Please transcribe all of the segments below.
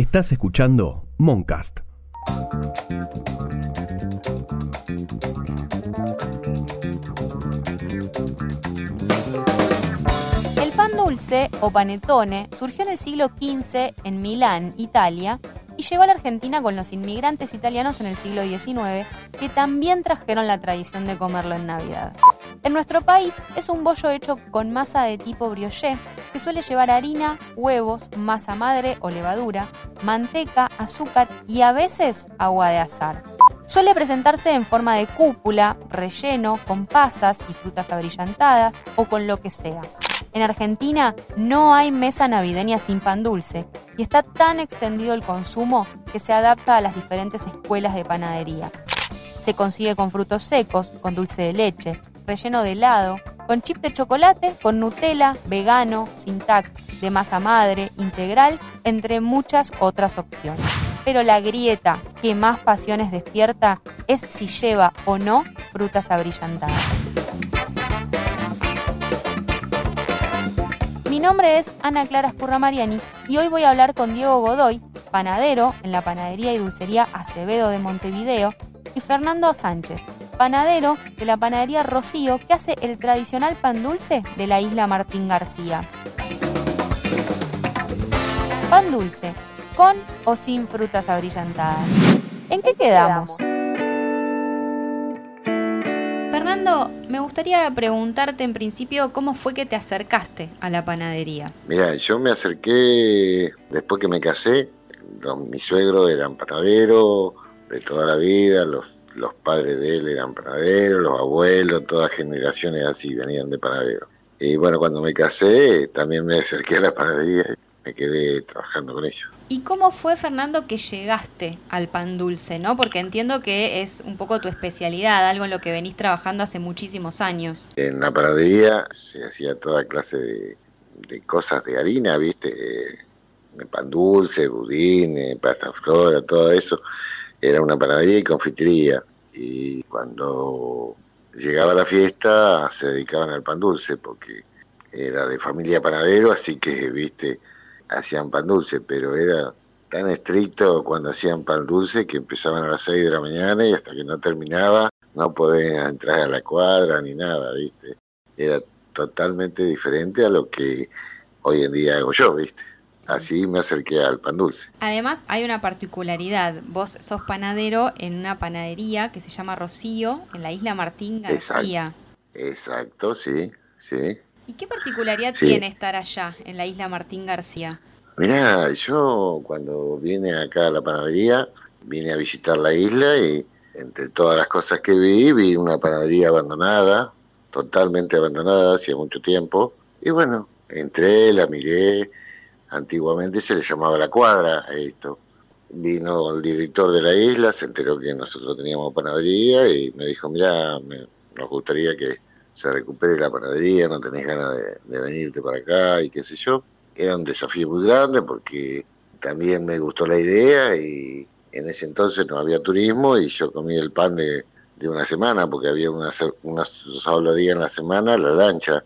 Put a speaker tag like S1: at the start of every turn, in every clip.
S1: Estás escuchando Moncast.
S2: El pan dulce o panetone surgió en el siglo XV en Milán, Italia, y llegó a la Argentina con los inmigrantes italianos en el siglo XIX, que también trajeron la tradición de comerlo en Navidad. En nuestro país es un bollo hecho con masa de tipo brioché, que suele llevar harina, huevos, masa madre o levadura, manteca, azúcar y a veces agua de azar. Suele presentarse en forma de cúpula, relleno, con pasas y frutas abrillantadas o con lo que sea. En Argentina no hay mesa navideña sin pan dulce y está tan extendido el consumo que se adapta a las diferentes escuelas de panadería. Se consigue con frutos secos, con dulce de leche, relleno de helado, con chip de chocolate, con Nutella, vegano, sin tac, de masa madre, integral, entre muchas otras opciones. Pero la grieta que más pasiones despierta es si lleva o no frutas abrillantadas. Mi nombre es Ana Clara Escurra Mariani y hoy voy a hablar con Diego Godoy, panadero en la panadería y dulcería Acevedo de Montevideo, y Fernando Sánchez, panadero de la panadería Rocío, que hace el tradicional pan dulce de la isla Martín García. Pan dulce, con o sin frutas abrillantadas. ¿En qué quedamos? Fernando, me gustaría preguntarte en principio cómo fue que te acercaste a la panadería.
S3: Mira, yo me acerqué después que me casé. Los, mis suegros eran panaderos de toda la vida, los, los padres de él eran panaderos, los abuelos, todas generaciones así venían de panaderos. Y bueno, cuando me casé también me acerqué a la panadería y me quedé trabajando con ellos.
S2: ¿Y cómo fue, Fernando, que llegaste al pan dulce, no? Porque entiendo que es un poco tu especialidad, algo en lo que venís trabajando hace muchísimos años.
S3: En la panadería se hacía toda clase de, de cosas de harina, ¿viste? De pan dulce, budín, pasta flora, todo eso. Era una panadería y confitería. Y cuando llegaba la fiesta se dedicaban al pan dulce porque era de familia panadero, así que, ¿viste? hacían pan dulce, pero era tan estricto cuando hacían pan dulce que empezaban a las 6 de la mañana y hasta que no terminaba no podían entrar a la cuadra ni nada, ¿viste? Era totalmente diferente a lo que hoy en día hago yo, ¿viste? Así me acerqué al pan dulce.
S2: Además, hay una particularidad. Vos sos panadero en una panadería que se llama Rocío, en la isla Martín García.
S3: Exacto, sí, sí.
S2: ¿Y qué particularidad sí. tiene estar allá, en la isla Martín García?
S3: Mirá, yo cuando vine acá a la panadería, vine a visitar la isla y entre todas las cosas que vi, vi una panadería abandonada, totalmente abandonada hacía mucho tiempo. Y bueno, entré, la miré, antiguamente se le llamaba la cuadra a esto. Vino el director de la isla, se enteró que nosotros teníamos panadería y me dijo, mirá, me, nos gustaría que se recupere la panadería, no tenés ganas de, de, venirte para acá y qué sé yo. Era un desafío muy grande porque también me gustó la idea y en ese entonces no había turismo y yo comí el pan de, de una semana porque había una, una solo día en la semana, la lancha.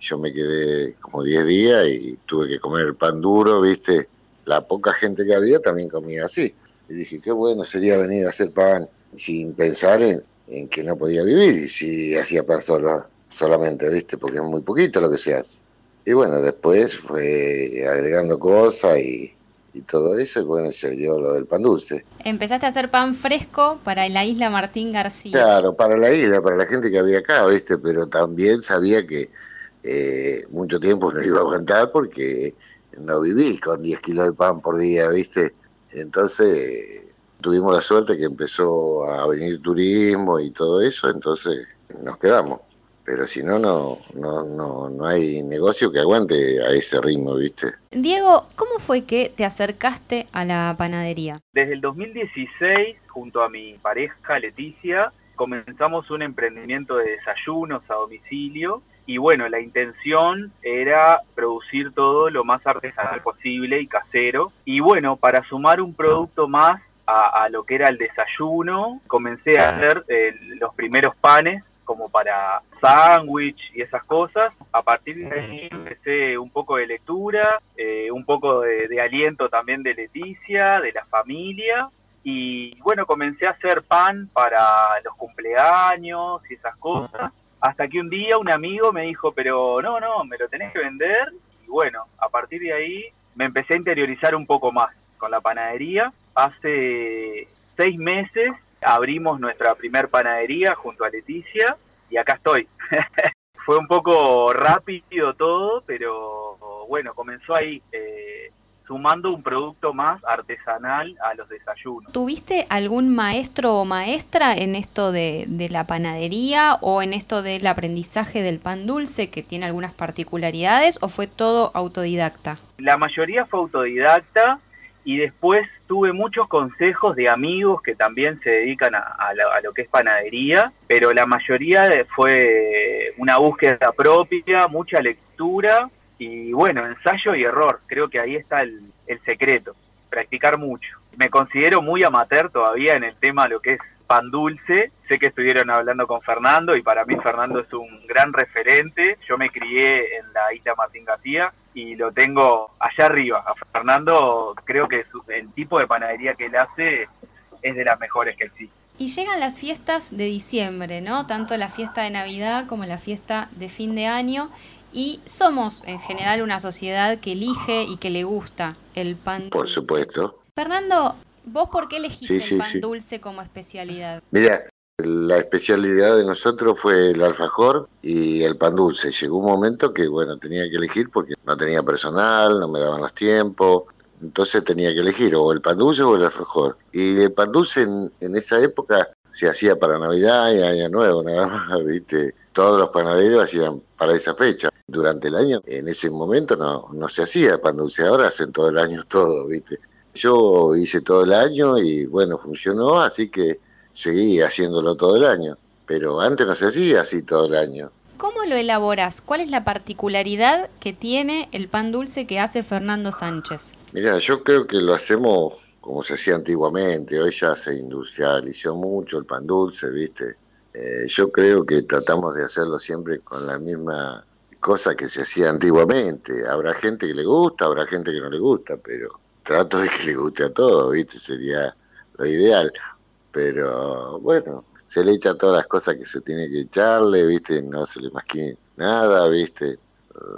S3: Yo me quedé como 10 días y tuve que comer el pan duro, ¿viste? La poca gente que había también comía así. Y dije, qué bueno sería venir a hacer pan sin pensar en, en que no podía vivir y si hacía pan solo, solamente, ¿viste? Porque es muy poquito lo que se hace. Y bueno, después fue agregando cosas y, y todo eso, y bueno, se dio lo del pan dulce.
S2: Empezaste a hacer pan fresco para la isla Martín García.
S3: Claro, para la isla, para la gente que había acá, ¿viste? Pero también sabía que eh, mucho tiempo no iba a aguantar porque no viví con 10 kilos de pan por día, ¿viste? Entonces tuvimos la suerte que empezó a venir turismo y todo eso, entonces nos quedamos. Pero si no, no, no, no, no hay negocio que aguante a ese ritmo, ¿viste?
S2: Diego, ¿cómo fue que te acercaste a la panadería?
S4: Desde el 2016, junto a mi pareja Leticia, comenzamos un emprendimiento de desayunos a domicilio y bueno, la intención era producir todo lo más artesanal posible y casero. Y bueno, para sumar un producto más a, a lo que era el desayuno, comencé a hacer eh, los primeros panes como para sándwich y esas cosas. A partir de ahí empecé un poco de lectura, eh, un poco de, aliento también de Leticia, de la familia. Y bueno, comencé a hacer pan para los cumpleaños y esas cosas. Hasta que un día un amigo me dijo, pero no, no, me lo tenés que vender. Y bueno, a partir de ahí me empecé a interiorizar un poco más con la panadería. Hace seis meses abrimos nuestra primer panadería junto a Leticia y acá estoy. Fue un poco rápido todo, pero bueno, comenzó ahí. Eh, sumando un producto más artesanal a los desayunos.
S2: ¿Tuviste algún maestro o maestra en esto de, de, la panadería o en esto del aprendizaje del pan dulce que tiene algunas particularidades o fue todo autodidacta?
S4: La mayoría fue autodidacta, y después tuve muchos consejos de amigos que también se dedican a, lo, que es panadería, pero la mayoría fue una búsqueda propia, mucha lectura y bueno, ensayo y error. Creo que ahí está el, el secreto, practicar mucho. Me considero muy amateur todavía en el tema lo que es pan dulce. Sé que estuvieron hablando con Fernando y para mí Fernando es un gran referente. Yo me crié en la isla Martín García y lo tengo allá arriba. A Fernando creo que el tipo de panadería que él hace es de las mejores que existe.
S2: Y llegan las fiestas de diciembre, ¿no? Tanto la fiesta de Navidad como la fiesta de fin de año. Y somos en general una sociedad que elige y que le gusta el pan.
S3: Por supuesto.
S2: Fernando, ¿Vos por qué elegiste el pan dulce como especialidad?
S3: Mira, la especialidad de nosotros fue el alfajor y el pan dulce. Llegó un momento que, bueno, tenía que elegir porque no tenía personal, no me daban los tiempos. Entonces tenía que elegir o el pan dulce o el alfajor. Y el pan dulce en, esa época se hacía para Navidad y Año Nuevo, nada más, ¿viste? Todos los panaderos hacían para esa fecha. Durante el año, en ese momento no, no se hacía pan dulce, ahora hacen todo el año todo, ¿viste? Yo hice todo el año y bueno, funcionó, así que seguí haciéndolo todo el año. Pero antes no se hacía así todo el año.
S2: ¿Cómo lo elaboras? ¿Cuál es la particularidad que tiene el pan dulce que hace Fernando Sánchez?
S3: Mira, yo creo que lo hacemos como se hacía antiguamente. Hoy ya se industrializó mucho el pan dulce, ¿viste? Eh, yo creo que tratamos de hacerlo siempre con la misma cosa que se hacía antiguamente. Habrá gente que le gusta, habrá gente que no le gusta, pero trato de que le guste a todo, ¿viste? Sería lo ideal. Pero bueno, se le echa todas las cosas que se tiene que echarle, ¿viste? No se le masquine nada, ¿viste?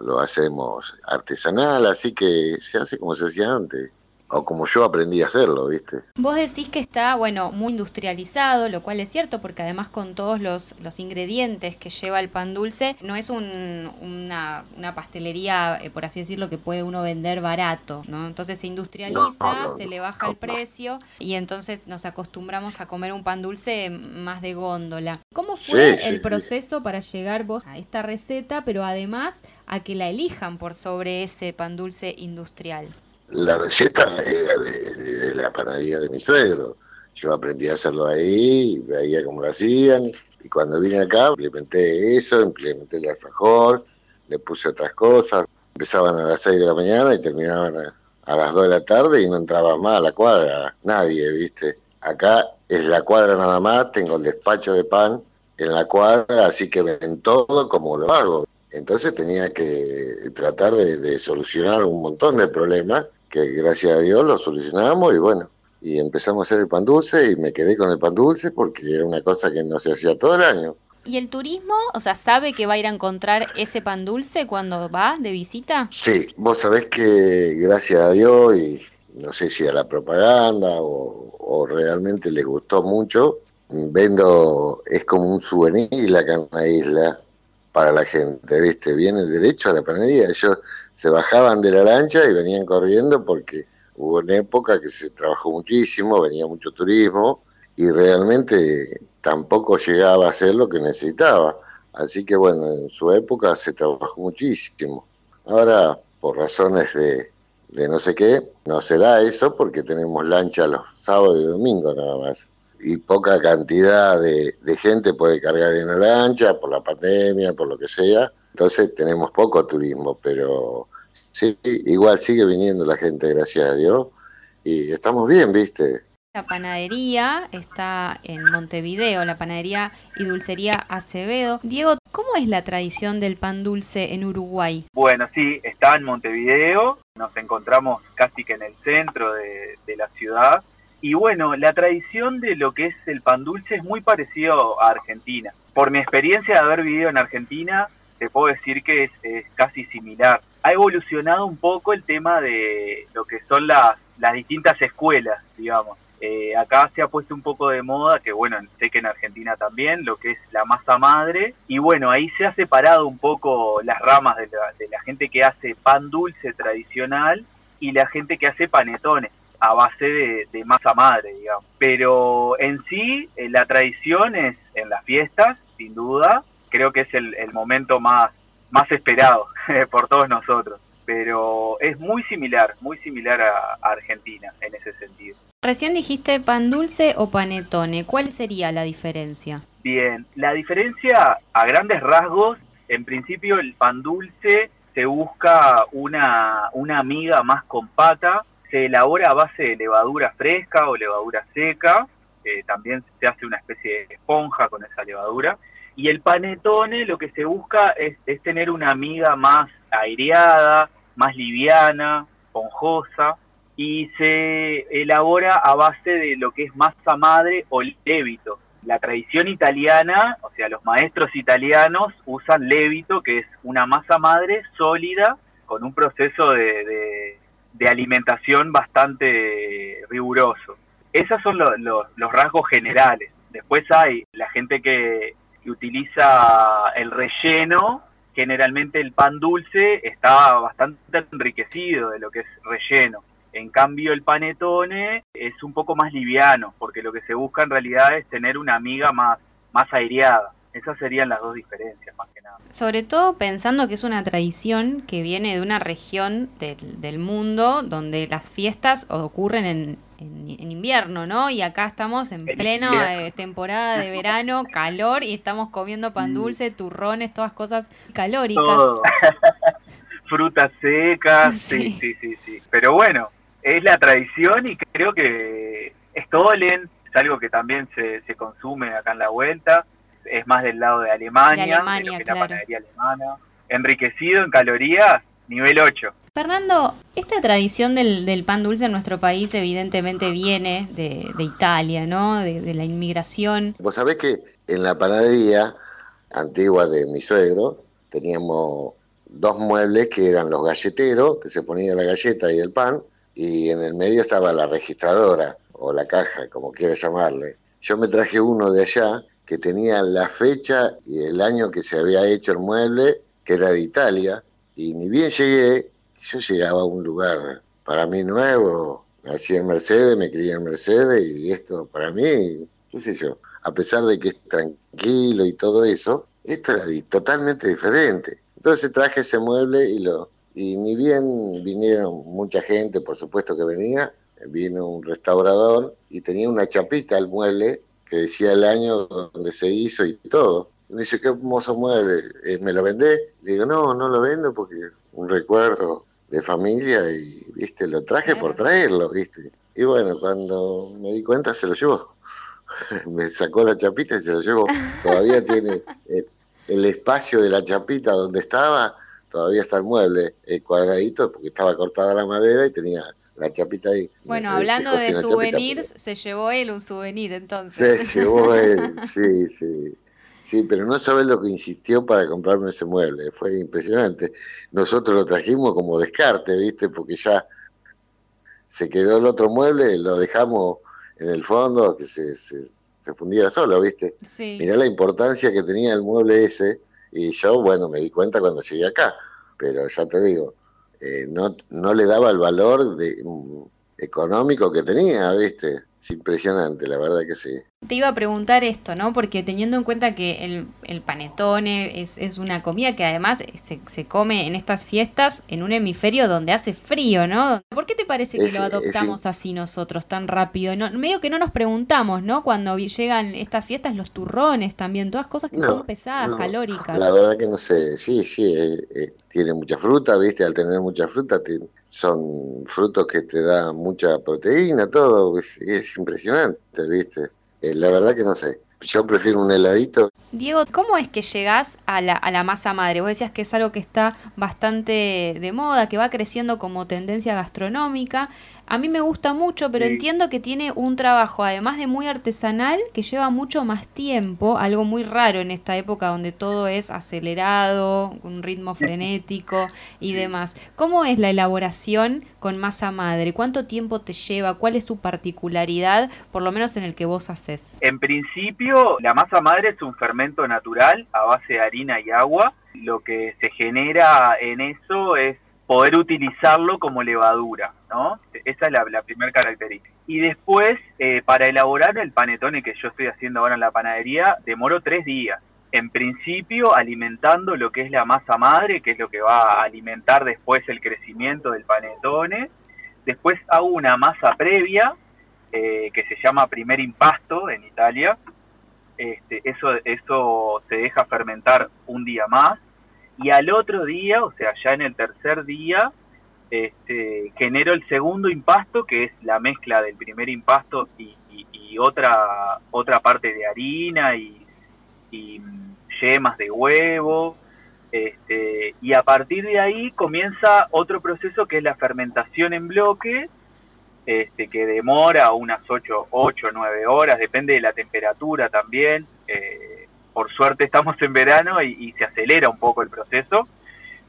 S3: Lo hacemos artesanal, así que se hace como se hacía antes o como yo aprendí a hacerlo, ¿viste?
S2: Vos decís que está, bueno, muy industrializado, lo cual es cierto, porque además con todos los, los ingredientes que lleva el pan dulce, no es un, una, una, pastelería, eh, por así decirlo, que puede uno vender barato, ¿no? Entonces se industrializa, se le baja el precio y entonces nos acostumbramos a comer un pan dulce más de góndola. ¿Cómo fue el proceso para llegar vos a esta receta, pero además a que la elijan por sobre ese pan dulce industrial?
S3: La receta era de, la panadería de mi suegro. Yo aprendí a hacerlo ahí, veía cómo lo hacían, y cuando vine acá implementé eso, implementé el alfajor, le puse otras cosas. Empezaban a las 6 de la mañana y terminaban a, las 2 de la tarde y no entraba más a la cuadra, nadie, ¿viste? Acá es la cuadra nada más, tengo el despacho de pan en la cuadra, así que ven todo como lo hago. Entonces tenía que tratar de solucionar un montón de problemas que gracias a Dios lo solucionamos y bueno, y empezamos a hacer el pan dulce y me quedé con el pan dulce porque era una cosa que no se hacía todo el año.
S2: ¿Y el turismo, o sea, sabe que va a ir a encontrar ese pan dulce cuando va de visita?
S3: Sí, vos sabés que gracias a Dios y no sé si a la propaganda o, o realmente les gustó mucho, vendo, es como un souvenir acá en la isla, para la gente, ¿viste? Vienen derecho a la panadería. Ellos se bajaban de la lancha y venían corriendo porque hubo una época que se trabajó muchísimo, venía mucho turismo y realmente tampoco llegaba a ser lo que necesitaba. Así que bueno, en su época se trabajó muchísimo. Ahora, por razones de, de no sé qué, no se da eso porque tenemos lancha los sábados y domingos nada más y poca cantidad de, gente puede cargar en la lancha por la pandemia, por lo que sea. Entonces tenemos poco turismo, pero sí, igual sigue viniendo la gente, gracias a Dios, y estamos bien, ¿viste?
S2: La panadería está en Montevideo, la panadería y dulcería Acevedo. Diego, ¿cómo es la tradición del pan dulce en Uruguay?
S4: Bueno, sí, está en Montevideo, nos encontramos casi que en el centro de, de la ciudad. Y bueno, la tradición de lo que es el pan dulce es muy parecido a Argentina. Por mi experiencia de haber vivido en Argentina, te puedo decir que es, casi similar. Ha evolucionado un poco el tema de lo que son las, las distintas escuelas, digamos. Eh, acá se ha puesto un poco de moda, que bueno, sé que en Argentina también, lo que es la masa madre. Y bueno, ahí se ha separado un poco las ramas de la, de la gente que hace pan dulce tradicional y la gente que hace panetones a base de, de, masa madre, digamos. Pero en sí, eh, la tradición es en las fiestas, sin duda, creo que es el, momento más, más esperado por todos nosotros. Pero es muy similar, muy similar a, Argentina en ese sentido.
S2: Recién dijiste pan dulce o panetone. ¿Cuál sería la diferencia?
S4: Bien, la diferencia a grandes rasgos, en principio el pan dulce se busca una, una miga más compacta, se elabora a base de levadura fresca o levadura seca, también se hace una especie de esponja con esa levadura, y el panetone lo que se busca es, tener una miga más aireada, más liviana, esponjosa, y se elabora a base de lo que es masa madre o levito. La tradición italiana, o sea, los maestros italianos usan levito, que es una masa madre sólida con un proceso de, alimentación bastante riguroso. Esos son los rasgos generales. Después hay la gente que utiliza el relleno, generalmente el pan dulce está bastante enriquecido de lo que es relleno. En cambio el panetone es un poco más liviano, porque lo que se busca en realidad es tener una miga más, más aireada. Esas serían las dos diferencias, más que nada.
S2: Sobre todo pensando que es una tradición que viene de una región del, del mundo donde las fiestas ocurren en, en, invierno, ¿no? Y acá estamos en, plena eh, temporada de verano, calor, y estamos comiendo pan dulce, turrones, todas cosas calóricas.
S4: Frutas secas, sí. sí, sí, sí, Pero bueno, es la tradición y creo que Stolen es algo que también se, se consume acá en la vuelta, es más del lado de Alemania, de, la panadería alemana. Enriquecido en calorías, nivel 8.
S2: Fernando, esta tradición del, pan dulce en nuestro país evidentemente viene de, Italia, ¿no? De, la inmigración.
S3: Vos sabés que en la panadería antigua de mi suegro teníamos dos muebles que eran los galleteros, que se ponía la galleta y el pan, y en el medio estaba la registradora o la caja, como quieras llamarle. Yo me traje uno de allá que tenía la fecha y el año que se había hecho el mueble, que era de Italia, y ni bien llegué, yo llegaba a un lugar para mí nuevo, nací en Mercedes, me crié en Mercedes y esto para mí, qué sé yo, a pesar de que es tranquilo y todo eso, esto era totalmente diferente. Entonces traje ese mueble y lo y ni bien vinieron mucha gente, por supuesto que venía, vino un restaurador y tenía una chapita al mueble que decía el año donde se hizo y todo. Me dice, qué hermoso mueble, eh, ¿me lo vendé? Le digo, no, no lo vendo porque un recuerdo de familia y, viste, lo traje por traerlo, viste. Y bueno, cuando me di cuenta se lo llevó. me sacó la chapita y se lo llevó. Todavía tiene el, espacio de la chapita donde estaba, todavía está el mueble el cuadradito porque estaba cortada la madera y tenía la chapita ahí.
S2: Bueno, hablando de souvenirs, se llevó él un souvenir entonces.
S3: Se llevó él, sí, sí. Sí, pero no sabes lo que insistió para comprarme ese mueble, fue impresionante. Nosotros lo trajimos como descarte, ¿viste? Porque ya se quedó el otro mueble, lo dejamos en el fondo, que se, se, se fundiera solo, ¿viste? Sí. Mirá la importancia que tenía el mueble ese, y yo, bueno, me di cuenta cuando llegué acá, pero ya te digo, eh, no, no le daba el valor de, mm, económico que tenía, ¿viste? Es impresionante, la verdad que sí.
S2: Te iba a preguntar esto, ¿no? Porque teniendo en cuenta que el, el panetone es, es, una comida que además se, se, come en estas fiestas en un hemisferio donde hace frío, ¿no? ¿Por qué te parece que lo adoptamos así nosotros tan rápido? No, medio que no nos preguntamos, ¿no? Cuando llegan estas fiestas, los turrones también, todas cosas que son pesadas, calóricas.
S3: La verdad que no sé, sí, sí, eh, eh tiene mucha fruta, ¿viste? Al tener mucha fruta son frutos que te dan mucha proteína, todo, es, impresionante, ¿viste? Eh, la verdad que no sé. Yo prefiero un heladito.
S2: Diego, ¿cómo es que llegás a la, a la masa madre? Vos decías que es algo que está bastante de moda, que va creciendo como tendencia gastronómica. A mí me gusta mucho, pero entiendo que tiene un trabajo, además de muy artesanal, que lleva mucho más tiempo, algo muy raro en esta época donde todo es acelerado, un ritmo frenético y demás. ¿Cómo es la elaboración con masa madre? ¿Cuánto tiempo te lleva? ¿Cuál es su particularidad, por lo menos en el que vos haces?
S4: En principio, la masa madre es un fermento natural a base de harina y agua. Lo que se genera en eso es poder utilizarlo como levadura, ¿no? Esa es la, primera característica. Y después, eh, para elaborar el panetone que yo estoy haciendo ahora en la panadería, demoro tres días. En principio, alimentando lo que es la masa madre, que es lo que va a alimentar después el crecimiento del panetone. Después hago una masa previa, eh, que se llama primer impasto en Italia. Este, eso, eso se deja fermentar un día más y al otro día, o sea, ya en el tercer día, este, genero el segundo impasto, que es la mezcla del primer impasto y, otra, otra parte de harina y, yemas de huevo. Este, y a partir de ahí comienza otro proceso que es la fermentación en bloque, este, que demora unas 8 o 9 horas, depende de la temperatura también. Eh, por suerte estamos en verano y, se acelera un poco el proceso,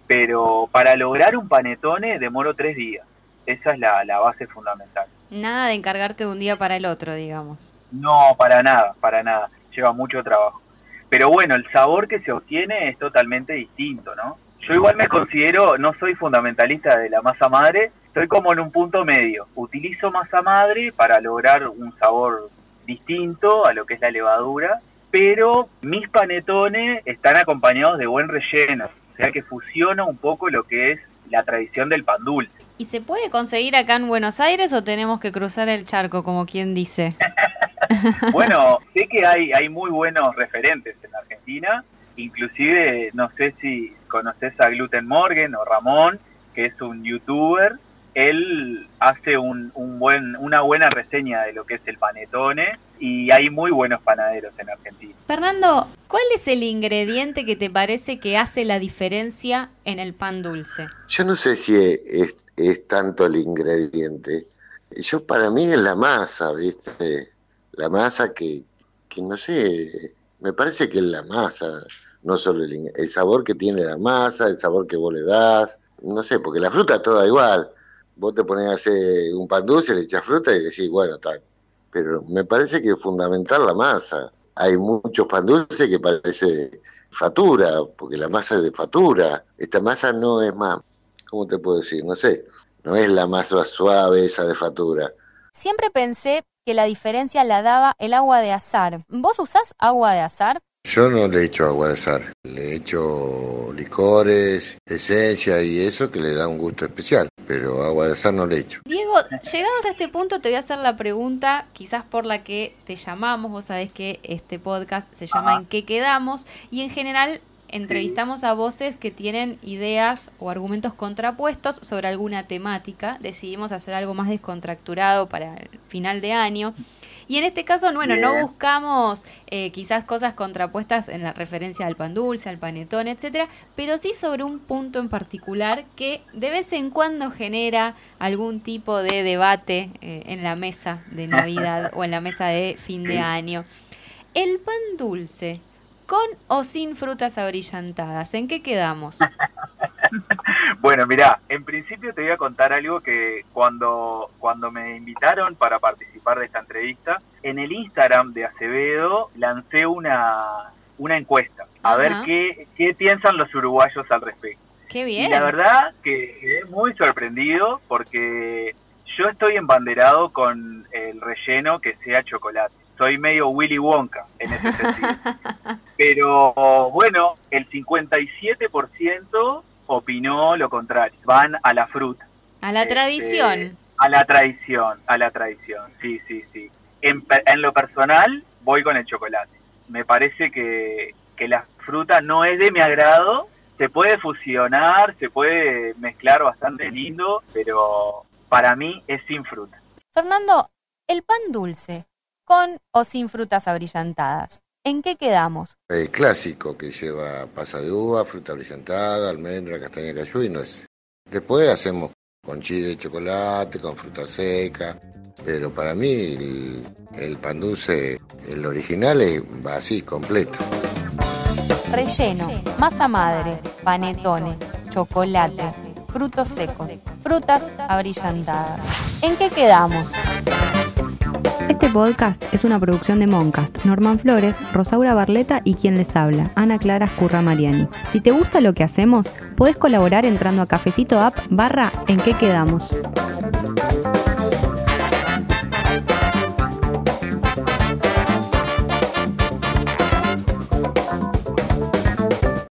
S4: pero para lograr un panetone demoro tres días. Esa es la, base fundamental.
S2: Nada de encargarte de un día para el otro, digamos.
S4: No, para nada, para nada. Lleva mucho trabajo. Pero bueno, el sabor que se obtiene es totalmente distinto, ¿no? Yo igual me considero, no soy fundamentalista de la masa madre, estoy como en un punto medio. Utilizo masa madre para lograr un sabor distinto a lo que es la levadura pero mis panetones están acompañados de buen relleno, sea que fusiona un poco lo que es la tradición del pan dulce.
S2: ¿Y se puede conseguir acá en Buenos Aires o tenemos que cruzar el charco, como quien dice?
S4: bueno, sé que hay, hay muy buenos referentes en Argentina, inclusive no sé si conoces a Gluten Morgan o Ramón, que es un youtuber él hace un, buen, una buena reseña de lo que es el panetone y hay muy buenos panaderos en Argentina.
S2: Fernando, ¿cuál es el ingrediente que te parece que hace la diferencia en el pan dulce?
S3: Yo no sé si es, es tanto el ingrediente. Yo para mí es la masa, ¿viste? La masa que, que no sé, me parece que es la masa, no solo el, el sabor que tiene la masa, el sabor que vos le das, no sé, porque la fruta toda igual vos te pones a hacer un pan dulce, le echas fruta y decís, bueno, está. Pero me parece que es fundamental la masa. Hay muchos pan dulces que parece fatura, porque la masa es de fatura. Esta masa no es más, ¿cómo te puedo decir? No sé, no es la masa suave esa de fatura.
S2: Siempre pensé que la diferencia la daba el agua de azar. ¿Vos usás agua de azar?
S3: Yo no le echo agua de sal, le echo licores, esencia y eso que le da un gusto especial, pero agua de sal no le echo.
S2: Diego, llegados a este punto te voy a hacer la pregunta quizás por la que te llamamos, vos sabés que este podcast se llama ¿En qué quedamos? Y en general entrevistamos a voces que tienen ideas o argumentos contrapuestos sobre alguna temática. Decidimos hacer algo más descontracturado para el final de año. Y en este caso, bueno, no buscamos eh, quizás cosas contrapuestas en la referencia al pan dulce, al panetón, etcétera, pero sí sobre un punto en particular que de vez en cuando genera algún tipo de debate eh, en la mesa de Navidad o en la mesa de fin de año. El pan dulce, ¿con o sin frutas abrillantadas? ¿En qué quedamos?
S4: Bueno, mira, en principio te voy a contar algo que cuando, cuando me invitaron para participar de esta entrevista, en el Instagram de Acevedo lancé una, una encuesta, a ver qué, qué piensan los uruguayos al respecto.
S2: Qué bien.
S4: Y la verdad que quedé muy sorprendido porque yo estoy embanderado con el relleno que sea chocolate. Soy medio Willy Wonka en ese sentido. Pero bueno, el 57% opinó lo contrario, van a la fruta.
S2: A la tradición. Este,
S4: a la tradición, a la tradición, sí, sí, sí. En, en, lo personal, voy con el chocolate. Me parece que, que la fruta no es de mi agrado, se puede fusionar, se puede mezclar bastante lindo, pero para mí es sin fruta.
S2: Fernando, el pan dulce, con o sin frutas abrillantadas, ¿en qué quedamos?
S3: El clásico que lleva pasa de uva, fruta brillantada, almendra, castaña cayú y nuez. Después hacemos con chile de chocolate, con fruta seca, pero para mí el, el pan dulce, el original, es, va así, completo.
S2: Relleno, masa madre, panetone, chocolate, frutos secos, frutas abrillantadas. ¿En qué quedamos?
S5: Podcast es una producción de Moncast, Norman Flores, Rosaura Barleta y quien les habla, Ana Clara Escurra Mariani. Si te gusta lo que hacemos, podés colaborar entrando a cafecito app barra en qué quedamos.